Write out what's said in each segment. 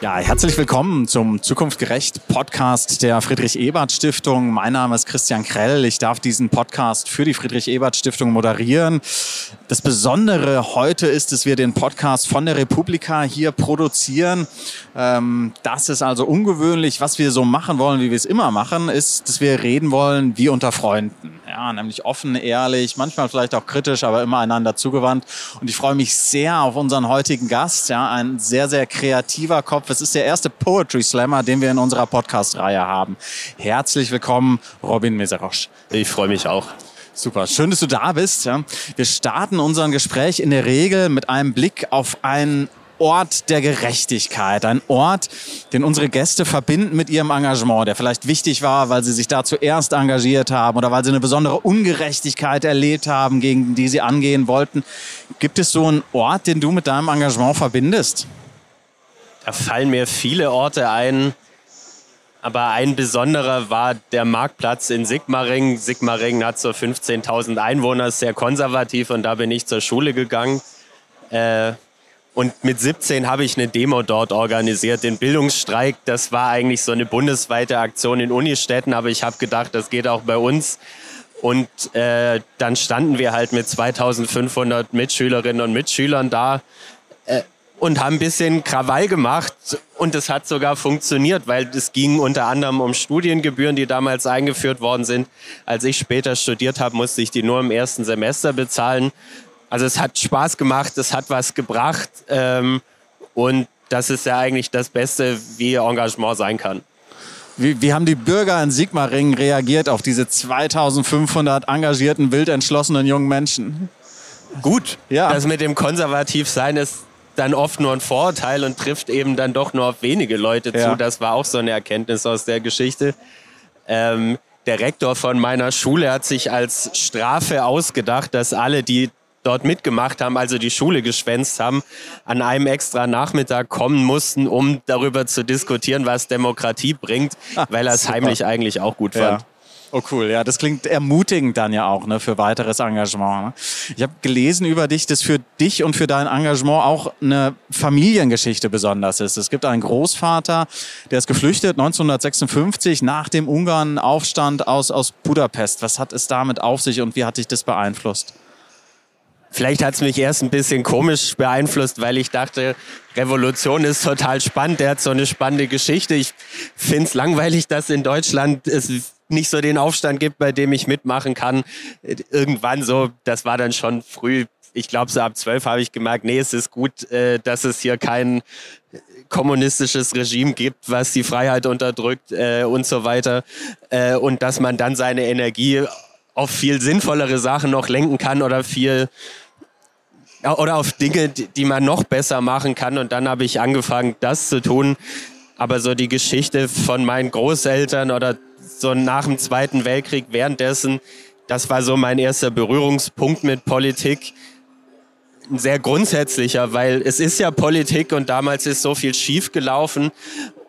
Ja, herzlich willkommen zum Zukunftgerecht Podcast der Friedrich Ebert Stiftung. Mein Name ist Christian Krell. Ich darf diesen Podcast für die Friedrich Ebert Stiftung moderieren. Das Besondere heute ist, dass wir den Podcast von der Republika hier produzieren. Ähm, das ist also ungewöhnlich. Was wir so machen wollen, wie wir es immer machen, ist, dass wir reden wollen wie unter Freunden. Ja, nämlich offen, ehrlich, manchmal vielleicht auch kritisch, aber immer einander zugewandt. Und ich freue mich sehr auf unseren heutigen Gast. Ja, ein sehr, sehr kreativer Kopf es ist der erste Poetry Slammer, den wir in unserer Podcast-Reihe haben. Herzlich willkommen, Robin Meserosch. Ich freue mich auch. Super, schön, dass du da bist. Wir starten unser Gespräch in der Regel mit einem Blick auf einen Ort der Gerechtigkeit, ein Ort, den unsere Gäste verbinden mit ihrem Engagement, der vielleicht wichtig war, weil sie sich da zuerst engagiert haben oder weil sie eine besondere Ungerechtigkeit erlebt haben, gegen die sie angehen wollten. Gibt es so einen Ort, den du mit deinem Engagement verbindest? Da fallen mir viele Orte ein, aber ein besonderer war der Marktplatz in Sigmaringen. Sigmaringen hat so 15.000 Einwohner, ist sehr konservativ und da bin ich zur Schule gegangen. Äh, und mit 17 habe ich eine Demo dort organisiert, den Bildungsstreik. Das war eigentlich so eine bundesweite Aktion in Unistädten, aber ich habe gedacht, das geht auch bei uns. Und äh, dann standen wir halt mit 2500 Mitschülerinnen und Mitschülern da. Äh, und haben ein bisschen Krawall gemacht und es hat sogar funktioniert, weil es ging unter anderem um Studiengebühren, die damals eingeführt worden sind. Als ich später studiert habe, musste ich die nur im ersten Semester bezahlen. Also es hat Spaß gemacht, es hat was gebracht ähm, und das ist ja eigentlich das Beste, wie Engagement sein kann. Wie, wie haben die Bürger in Sigmaringen reagiert auf diese 2500 engagierten, wild entschlossenen jungen Menschen? Gut, ja. Das mit dem Konservativsein ist dann oft nur ein Vorurteil und trifft eben dann doch nur auf wenige Leute ja. zu. Das war auch so eine Erkenntnis aus der Geschichte. Ähm, der Rektor von meiner Schule hat sich als Strafe ausgedacht, dass alle, die dort mitgemacht haben, also die Schule geschwänzt haben, an einem extra Nachmittag kommen mussten, um darüber zu diskutieren, was Demokratie bringt, weil er es heimlich eigentlich auch gut fand. Ja. Oh cool, ja, das klingt ermutigend dann ja auch ne, für weiteres Engagement. Ne? Ich habe gelesen über dich, dass für dich und für dein Engagement auch eine Familiengeschichte besonders ist. Es gibt einen Großvater, der ist geflüchtet 1956 nach dem Ungarn-Aufstand aus, aus Budapest. Was hat es damit auf sich und wie hat dich das beeinflusst? Vielleicht hat es mich erst ein bisschen komisch beeinflusst, weil ich dachte, Revolution ist total spannend. Der hat so eine spannende Geschichte. Ich finde es langweilig, dass in Deutschland es nicht so den Aufstand gibt, bei dem ich mitmachen kann. Irgendwann so, das war dann schon früh. Ich glaube, so ab zwölf habe ich gemerkt, nee, es ist gut, äh, dass es hier kein kommunistisches Regime gibt, was die Freiheit unterdrückt äh, und so weiter. Äh, und dass man dann seine Energie auf viel sinnvollere Sachen noch lenken kann oder viel oder auf Dinge, die man noch besser machen kann. Und dann habe ich angefangen, das zu tun. Aber so die Geschichte von meinen Großeltern oder so nach dem Zweiten Weltkrieg währenddessen, das war so mein erster Berührungspunkt mit Politik. Ein sehr grundsätzlicher, weil es ist ja Politik und damals ist so viel schief gelaufen.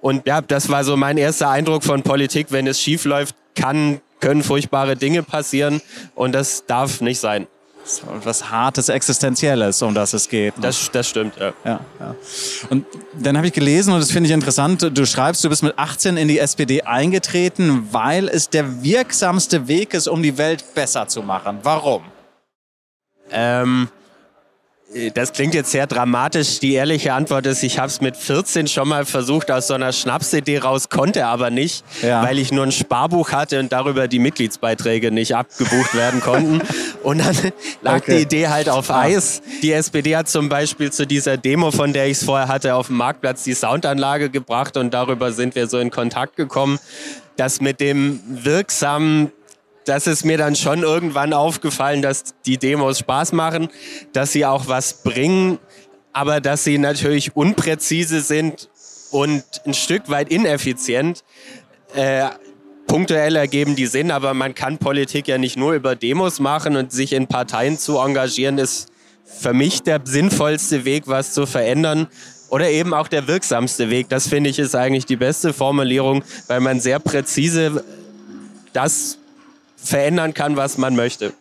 Und ja, das war so mein erster Eindruck von Politik. Wenn es schief läuft, kann, können furchtbare Dinge passieren und das darf nicht sein was Hartes, Existenzielles, um das es geht. Ne? Das, das stimmt, ja. ja, ja. Und dann habe ich gelesen, und das finde ich interessant, du schreibst, du bist mit 18 in die SPD eingetreten, weil es der wirksamste Weg ist, um die Welt besser zu machen. Warum? Ähm, das klingt jetzt sehr dramatisch. Die ehrliche Antwort ist, ich habe es mit 14 schon mal versucht aus so einer Schnapsidee raus, konnte aber nicht, ja. weil ich nur ein Sparbuch hatte und darüber die Mitgliedsbeiträge nicht abgebucht werden konnten. Und dann lag okay. die Idee halt auf Eis. Die SPD hat zum Beispiel zu dieser Demo, von der ich es vorher hatte, auf dem Marktplatz die Soundanlage gebracht und darüber sind wir so in Kontakt gekommen. Das mit dem wirksamen das ist mir dann schon irgendwann aufgefallen, dass die Demos Spaß machen, dass sie auch was bringen, aber dass sie natürlich unpräzise sind und ein Stück weit ineffizient. Äh, punktuell ergeben die Sinn, aber man kann Politik ja nicht nur über Demos machen und sich in Parteien zu engagieren, ist für mich der sinnvollste Weg, was zu verändern. Oder eben auch der wirksamste Weg. Das finde ich ist eigentlich die beste Formulierung, weil man sehr präzise das verändern kann, was man möchte.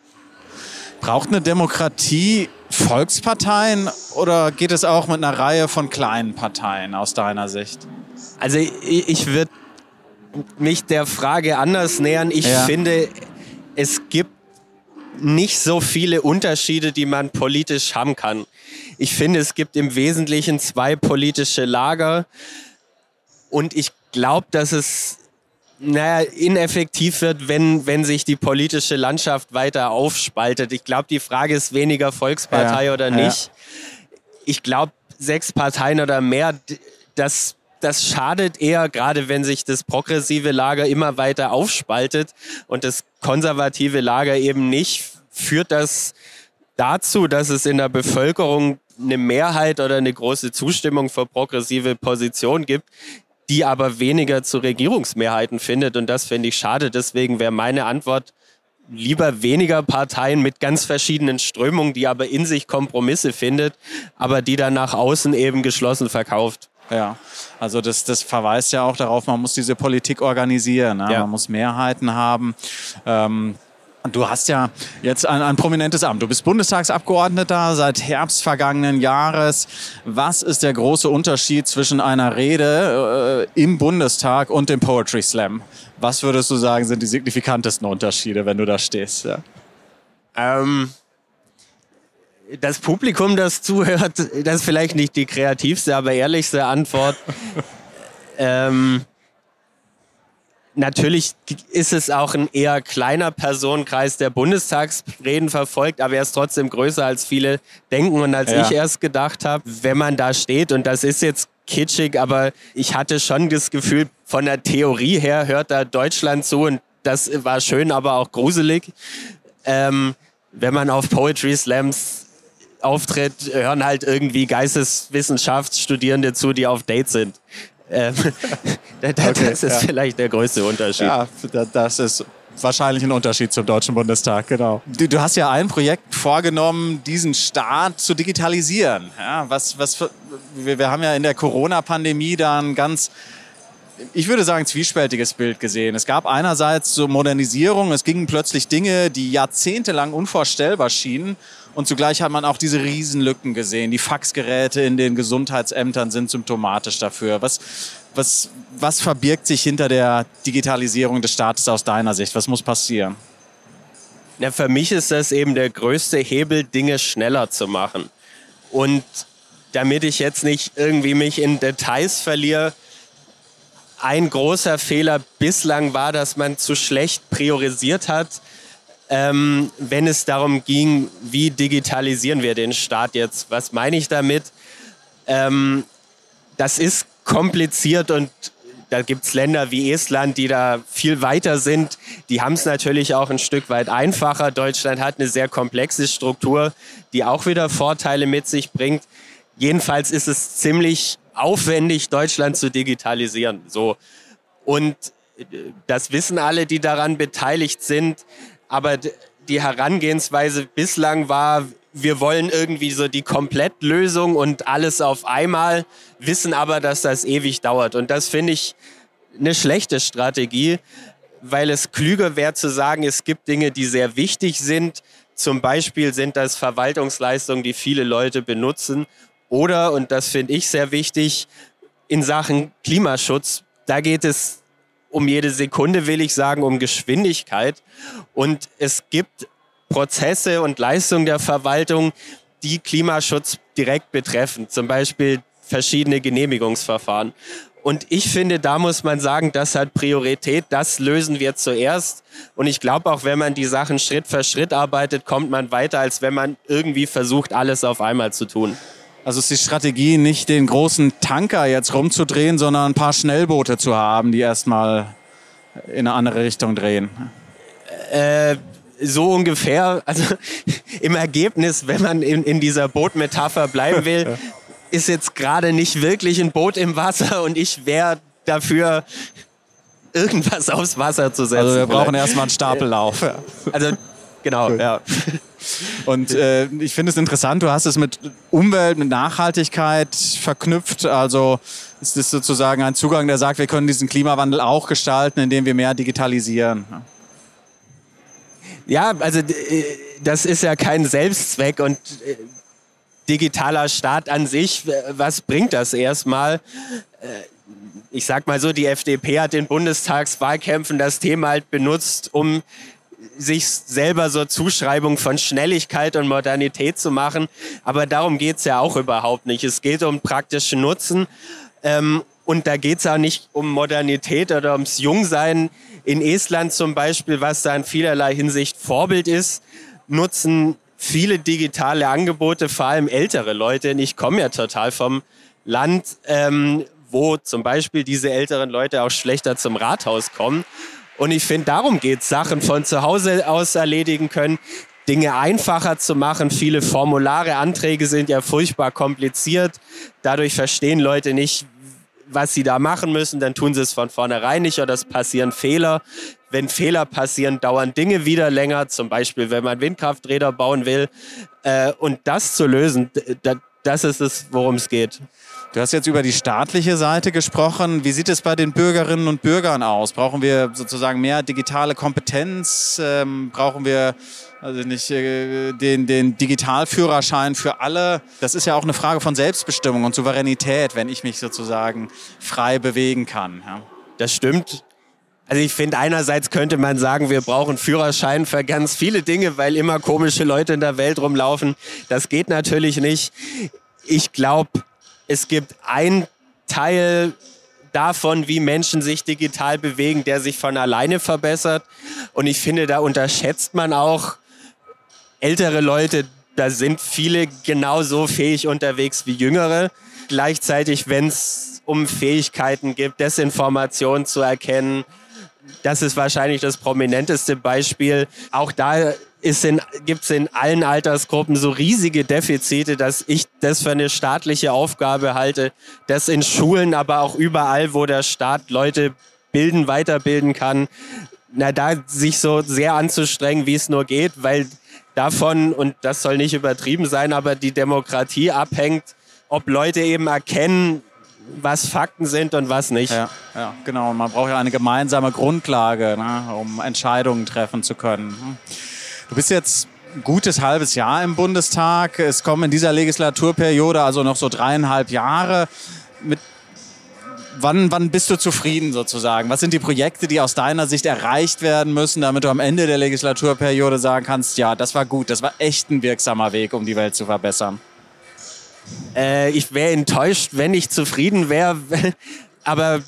Braucht eine Demokratie Volksparteien oder geht es auch mit einer Reihe von kleinen Parteien aus deiner Sicht? Also ich, ich würde mich der Frage anders nähern. Ich ja. finde, es gibt nicht so viele Unterschiede, die man politisch haben kann. Ich finde, es gibt im Wesentlichen zwei politische Lager und ich glaube, dass es naja, ineffektiv wird, wenn, wenn sich die politische Landschaft weiter aufspaltet. Ich glaube, die Frage ist weniger Volkspartei ja, oder nicht. Ja. Ich glaube, sechs Parteien oder mehr, das, das schadet eher, gerade wenn sich das progressive Lager immer weiter aufspaltet und das konservative Lager eben nicht, führt das dazu, dass es in der Bevölkerung eine Mehrheit oder eine große Zustimmung für progressive Positionen gibt, die aber weniger zu Regierungsmehrheiten findet. Und das finde ich schade. Deswegen wäre meine Antwort lieber weniger Parteien mit ganz verschiedenen Strömungen, die aber in sich Kompromisse findet, aber die dann nach außen eben geschlossen verkauft. Ja, also das, das verweist ja auch darauf, man muss diese Politik organisieren. Ne? Ja. Man muss Mehrheiten haben. Ähm, Du hast ja jetzt ein, ein, prominentes Amt. Du bist Bundestagsabgeordneter seit Herbst vergangenen Jahres. Was ist der große Unterschied zwischen einer Rede äh, im Bundestag und dem Poetry Slam? Was würdest du sagen, sind die signifikantesten Unterschiede, wenn du da stehst? Ja. Ähm, das Publikum, das zuhört, das ist vielleicht nicht die kreativste, aber ehrlichste Antwort. ähm, Natürlich ist es auch ein eher kleiner Personenkreis, der Bundestagsreden verfolgt, aber er ist trotzdem größer, als viele denken und als ja. ich erst gedacht habe. Wenn man da steht, und das ist jetzt kitschig, aber ich hatte schon das Gefühl, von der Theorie her hört da Deutschland zu und das war schön, aber auch gruselig. Ähm, wenn man auf Poetry Slams auftritt, hören halt irgendwie Geisteswissenschaftsstudierende zu, die auf Date sind. Ähm, das okay, ist ja. vielleicht der größte Unterschied. Ja, das ist wahrscheinlich ein Unterschied zum Deutschen Bundestag, genau. Du, du hast ja ein Projekt vorgenommen, diesen Staat zu digitalisieren. Ja, was, was für, wir, wir haben ja in der Corona-Pandemie da ein ganz ich würde sagen, zwiespältiges Bild gesehen. Es gab einerseits so Modernisierung, es gingen plötzlich Dinge, die jahrzehntelang unvorstellbar schienen. Und zugleich hat man auch diese Riesenlücken gesehen. Die Faxgeräte in den Gesundheitsämtern sind symptomatisch dafür. Was, was, was verbirgt sich hinter der Digitalisierung des Staates aus deiner Sicht? Was muss passieren? Ja, für mich ist das eben der größte Hebel, Dinge schneller zu machen. Und damit ich jetzt nicht irgendwie mich in Details verliere, ein großer Fehler bislang war, dass man zu schlecht priorisiert hat, ähm, wenn es darum ging, wie digitalisieren wir den Staat jetzt. Was meine ich damit? Ähm, das ist kompliziert und da gibt es Länder wie Estland, die da viel weiter sind. Die haben es natürlich auch ein Stück weit einfacher. Deutschland hat eine sehr komplexe Struktur, die auch wieder Vorteile mit sich bringt. Jedenfalls ist es ziemlich aufwendig, Deutschland zu digitalisieren. So. Und äh, das wissen alle, die daran beteiligt sind. Aber die Herangehensweise bislang war, wir wollen irgendwie so die Komplettlösung und alles auf einmal, wissen aber, dass das ewig dauert. Und das finde ich eine schlechte Strategie, weil es klüger wäre zu sagen, es gibt Dinge, die sehr wichtig sind. Zum Beispiel sind das Verwaltungsleistungen, die viele Leute benutzen oder, und das finde ich sehr wichtig, in Sachen Klimaschutz, da geht es um jede Sekunde, will ich sagen, um Geschwindigkeit. Und es gibt Prozesse und Leistungen der Verwaltung, die Klimaschutz direkt betreffen. Zum Beispiel verschiedene Genehmigungsverfahren. Und ich finde, da muss man sagen, das hat Priorität, das lösen wir zuerst. Und ich glaube auch, wenn man die Sachen Schritt für Schritt arbeitet, kommt man weiter, als wenn man irgendwie versucht, alles auf einmal zu tun. Also ist die Strategie nicht den großen Tanker jetzt rumzudrehen, sondern ein paar Schnellboote zu haben, die erstmal in eine andere Richtung drehen. Äh, so ungefähr. Also im Ergebnis, wenn man in, in dieser Bootmetapher bleiben will, ist jetzt gerade nicht wirklich ein Boot im Wasser und ich wäre dafür, irgendwas aufs Wasser zu setzen. Also wir brauchen erstmal einen Stapellauf. Also genau, ja. Und äh, ich finde es interessant, du hast es mit Umwelt, mit Nachhaltigkeit verknüpft. Also ist das sozusagen ein Zugang, der sagt, wir können diesen Klimawandel auch gestalten, indem wir mehr digitalisieren. Ja, also das ist ja kein Selbstzweck und äh, digitaler Staat an sich, was bringt das erstmal? Äh, ich sag mal so, die FDP hat in Bundestagswahlkämpfen das Thema halt benutzt, um sich selber so Zuschreibung von Schnelligkeit und Modernität zu machen. Aber darum geht's ja auch überhaupt nicht. Es geht um praktischen Nutzen. Ähm, und da geht's auch nicht um Modernität oder ums Jungsein. In Estland zum Beispiel, was da in vielerlei Hinsicht Vorbild ist, nutzen viele digitale Angebote, vor allem ältere Leute. Und ich komme ja total vom Land, ähm, wo zum Beispiel diese älteren Leute auch schlechter zum Rathaus kommen. Und ich finde, darum geht es, Sachen von zu Hause aus erledigen können, Dinge einfacher zu machen. Viele Formulare, Anträge sind ja furchtbar kompliziert. Dadurch verstehen Leute nicht, was sie da machen müssen. Dann tun sie es von vornherein nicht oder es passieren Fehler. Wenn Fehler passieren, dauern Dinge wieder länger. Zum Beispiel, wenn man Windkrafträder bauen will. Äh, und das zu lösen, das ist es, worum es geht. Du hast jetzt über die staatliche Seite gesprochen. Wie sieht es bei den Bürgerinnen und Bürgern aus? Brauchen wir sozusagen mehr digitale Kompetenz? Ähm, brauchen wir also nicht äh, den, den Digitalführerschein für alle? Das ist ja auch eine Frage von Selbstbestimmung und Souveränität, wenn ich mich sozusagen frei bewegen kann. Ja. Das stimmt. Also ich finde, einerseits könnte man sagen, wir brauchen Führerschein für ganz viele Dinge, weil immer komische Leute in der Welt rumlaufen. Das geht natürlich nicht. Ich glaube, es gibt ein Teil davon, wie Menschen sich digital bewegen, der sich von alleine verbessert. Und ich finde, da unterschätzt man auch ältere Leute. Da sind viele genauso fähig unterwegs wie jüngere. Gleichzeitig, wenn es um Fähigkeiten gibt, Desinformation zu erkennen, das ist wahrscheinlich das prominenteste Beispiel. Auch da gibt es in allen Altersgruppen so riesige Defizite, dass ich das für eine staatliche Aufgabe halte, das in Schulen, aber auch überall, wo der Staat Leute bilden, weiterbilden kann, na, da sich so sehr anzustrengen, wie es nur geht, weil davon, und das soll nicht übertrieben sein, aber die Demokratie abhängt, ob Leute eben erkennen, was Fakten sind und was nicht. Ja, ja genau. Man braucht ja eine gemeinsame Grundlage, ne, um Entscheidungen treffen zu können. Du bist jetzt ein gutes halbes Jahr im Bundestag. Es kommen in dieser Legislaturperiode also noch so dreieinhalb Jahre. Mit wann, wann bist du zufrieden sozusagen? Was sind die Projekte, die aus deiner Sicht erreicht werden müssen, damit du am Ende der Legislaturperiode sagen kannst, ja, das war gut, das war echt ein wirksamer Weg, um die Welt zu verbessern? Äh, ich wäre enttäuscht, wenn ich zufrieden wäre. Aber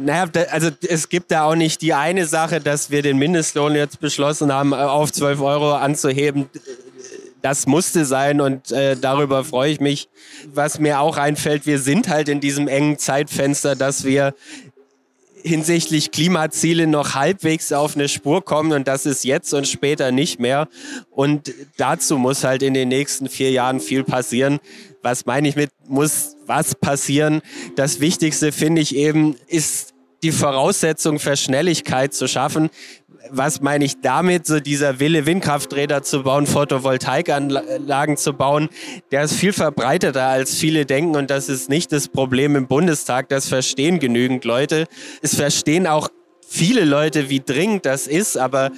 naja, also es gibt da auch nicht die eine Sache, dass wir den Mindestlohn jetzt beschlossen haben, auf 12 Euro anzuheben. Das musste sein und äh, darüber freue ich mich. Was mir auch einfällt, wir sind halt in diesem engen Zeitfenster, dass wir hinsichtlich Klimaziele noch halbwegs auf eine Spur kommen und das ist jetzt und später nicht mehr. Und dazu muss halt in den nächsten vier Jahren viel passieren. Was meine ich mit muss was passieren? Das Wichtigste finde ich eben ist die Voraussetzung für Schnelligkeit zu schaffen. Was meine ich damit? So dieser Wille, Windkrafträder zu bauen, Photovoltaikanlagen zu bauen, der ist viel verbreiteter als viele denken und das ist nicht das Problem im Bundestag. Das verstehen genügend Leute. Es verstehen auch viele Leute, wie dringend das ist, aber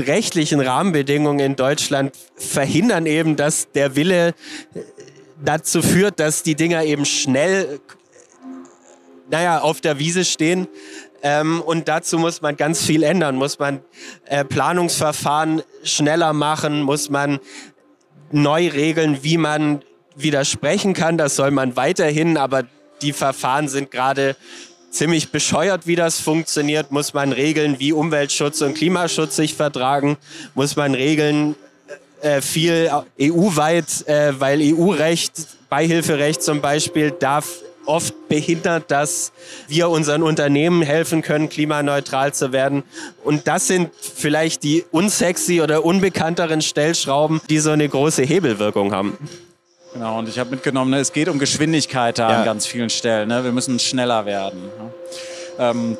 rechtlichen Rahmenbedingungen in Deutschland verhindern eben, dass der Wille dazu führt, dass die Dinger eben schnell naja, auf der Wiese stehen. Ähm, und dazu muss man ganz viel ändern. Muss man äh, Planungsverfahren schneller machen, muss man neu regeln, wie man widersprechen kann. Das soll man weiterhin, aber die Verfahren sind gerade ziemlich bescheuert, wie das funktioniert. Muss man regeln, wie Umweltschutz und Klimaschutz sich vertragen. Muss man regeln, äh, viel EU-weit, äh, weil EU-Recht, Beihilferecht zum Beispiel, darf oft behindert, dass wir unseren Unternehmen helfen können, klimaneutral zu werden. Und das sind vielleicht die unsexy oder unbekannteren Stellschrauben, die so eine große Hebelwirkung haben. Genau, und ich habe mitgenommen, ne, es geht um Geschwindigkeit da ja. an ganz vielen Stellen. Ne? Wir müssen schneller werden. Ne? Ähm,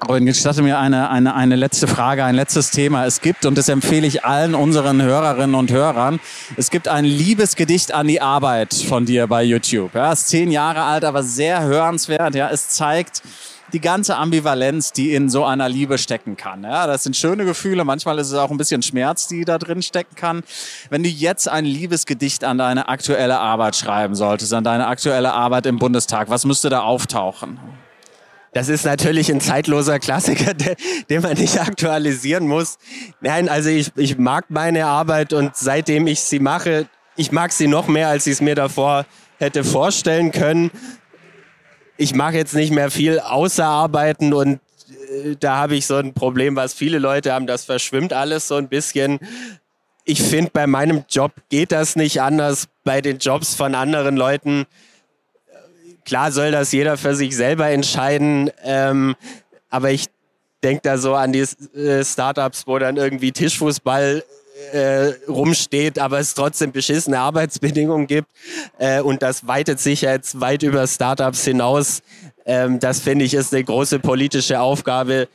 aber gestatte mir eine, eine, eine letzte Frage, ein letztes Thema. Es gibt, und das empfehle ich allen unseren Hörerinnen und Hörern, es gibt ein Liebesgedicht an die Arbeit von dir bei YouTube. Ja, ist zehn Jahre alt, aber sehr hörenswert. Ja, es zeigt, die ganze Ambivalenz, die in so einer Liebe stecken kann. Ja, das sind schöne Gefühle, manchmal ist es auch ein bisschen Schmerz, die da drin stecken kann. Wenn du jetzt ein Liebesgedicht an deine aktuelle Arbeit schreiben solltest, an deine aktuelle Arbeit im Bundestag, was müsste da auftauchen? Das ist natürlich ein zeitloser Klassiker, der, den man nicht aktualisieren muss. Nein, also ich, ich mag meine Arbeit und seitdem ich sie mache, ich mag sie noch mehr, als ich es mir davor hätte vorstellen können. Ich mache jetzt nicht mehr viel außer arbeiten und äh, da habe ich so ein Problem, was viele Leute haben, das verschwimmt alles so ein bisschen. Ich finde, bei meinem Job geht das nicht anders. Bei den Jobs von anderen Leuten Klar soll das jeder für sich selber entscheiden, ähm, aber ich denke da so an die äh, Startups, wo dann irgendwie Tischfußball äh, rumsteht, aber es trotzdem beschissene Arbeitsbedingungen gibt. Äh, und das weitet sich jetzt weit über Startups hinaus. Ähm, das finde ich ist eine große politische Aufgabe,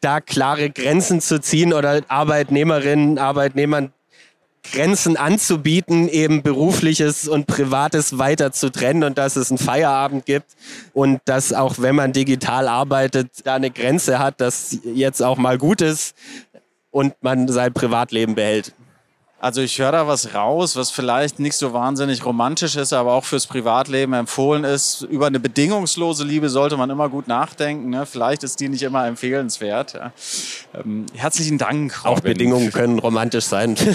da klare Grenzen zu ziehen oder Arbeitnehmerinnen, Arbeitnehmern Grenzen anzubieten, eben berufliches und privates weiter zu trennen und dass es einen Feierabend gibt und dass auch wenn man digital arbeitet, da eine Grenze hat, dass jetzt auch mal gut ist und man sein Privatleben behält. Also ich höre da was raus, was vielleicht nicht so wahnsinnig romantisch ist, aber auch fürs Privatleben empfohlen ist. Über eine bedingungslose Liebe sollte man immer gut nachdenken. Ne? Vielleicht ist die nicht immer empfehlenswert. Ja. Ähm, herzlichen Dank. Robin. Auch Bedingungen können romantisch sein.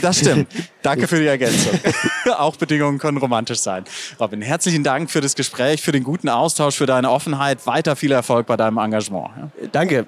Das stimmt. Danke für die Ergänzung. auch Bedingungen können romantisch sein. Robin, herzlichen Dank für das Gespräch, für den guten Austausch, für deine Offenheit. Weiter viel Erfolg bei deinem Engagement. Ja. Danke.